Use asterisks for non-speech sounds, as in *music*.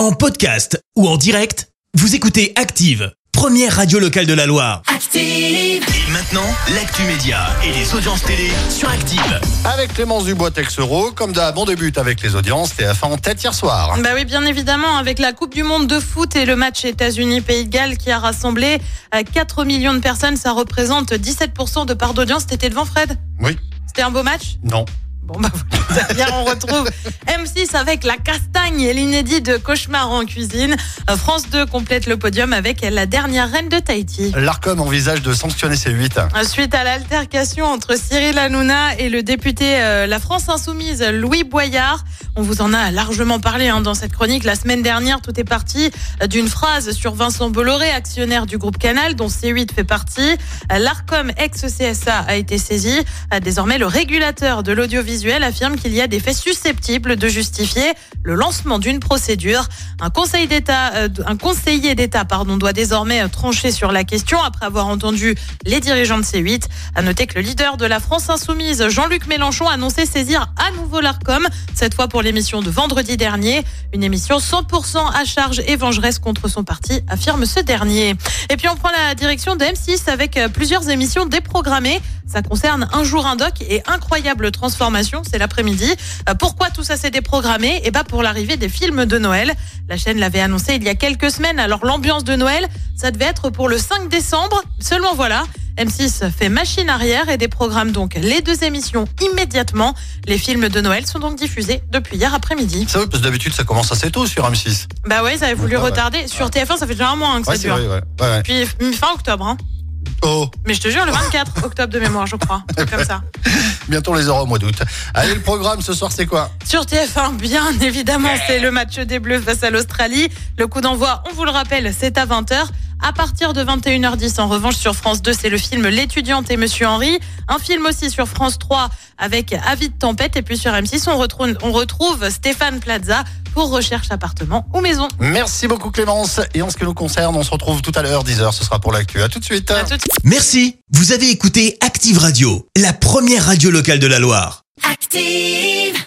En podcast ou en direct, vous écoutez Active, première radio locale de la Loire. Active. Et maintenant, l'actu média et les audiences télé sur Active. Avec Clémence Dubois Texero, comme d'hab, on débute avec les audiences TF1 en tête hier soir. Bah oui, bien évidemment, avec la Coupe du Monde de foot et le match États-Unis-Pays de Galles qui a rassemblé euh, 4 millions de personnes, ça représente 17% de part d'audience. T'étais devant Fred? Oui, C'était un beau match? Non. Bon bah voilà, bien on retrouve M6 avec la castagne et l'inédit de Cauchemar en cuisine. Euh, France 2 complète le podium avec la dernière reine de Tahiti. L'ARCOM envisage de sanctionner ces 8. Euh, Suite à l'altercation entre Cyril Hanouna et le député euh, La France Insoumise Louis Boyard, on vous en a largement parlé hein, dans cette chronique. La semaine dernière, tout est parti d'une phrase sur Vincent Bolloré, actionnaire du groupe Canal, dont C8 fait partie. L'ARCOM ex-CSA a été saisi. Désormais, le régulateur de l'audiovisuel affirme qu'il y a des faits susceptibles de justifier le lancement d'une procédure. Un conseil euh, un conseiller d'État, pardon, doit désormais euh, trancher sur la question après avoir entendu les dirigeants de C8. À noter que le leader de la France Insoumise, Jean-Luc Mélenchon, a annoncé saisir à nouveau l'ARCOM, cette fois pour l'émission de vendredi dernier. Une émission 100% à charge et vengeresse contre son parti, affirme ce dernier. Et puis on prend la direction de M6 avec euh, plusieurs émissions déprogrammées. Ça concerne Un jour un doc et Incroyable transformation, c'est l'après-midi. Euh, Pourquoi tout ça s'est déprogrammé? Eh ben pour l'arrivée des films de Noël. La chaîne l'avait annoncé il y a quelques semaines. Alors l'ambiance de Noël, ça devait être pour le 5 décembre. Seulement voilà. M6 fait machine arrière et déprogramme donc les deux émissions immédiatement. Les films de Noël sont donc diffusés depuis hier après-midi. C'est vrai, parce que d'habitude, ça commence assez tôt sur M6. Bah ouais, ils avaient voulu ouais. retarder. Sur TF1, ça fait déjà un mois hein, que Ouais, ça dure. vrai, ouais. Puis fin octobre. Hein. Oh, Mais je te jure, le 24 octobre de mémoire, je crois. Comme ça. *laughs* bientôt les aura au mois d'août. Allez, le programme ce soir, c'est quoi? Sur TF1, bien évidemment, c'est le match des Bleus face à l'Australie. Le coup d'envoi, on vous le rappelle, c'est à 20h. À partir de 21h10, en revanche, sur France 2, c'est le film L'étudiante et Monsieur Henri. Un film aussi sur France 3 avec Avis de tempête. Et puis sur M6, on retrouve, on retrouve Stéphane Plaza pour recherche appartement ou maison. Merci beaucoup Clémence. Et en ce qui nous concerne, on se retrouve tout à l'heure, 10h, ce sera pour l'actu. À tout de suite. À tout de Merci, vous avez écouté Active Radio, la première radio locale de la Loire. Active.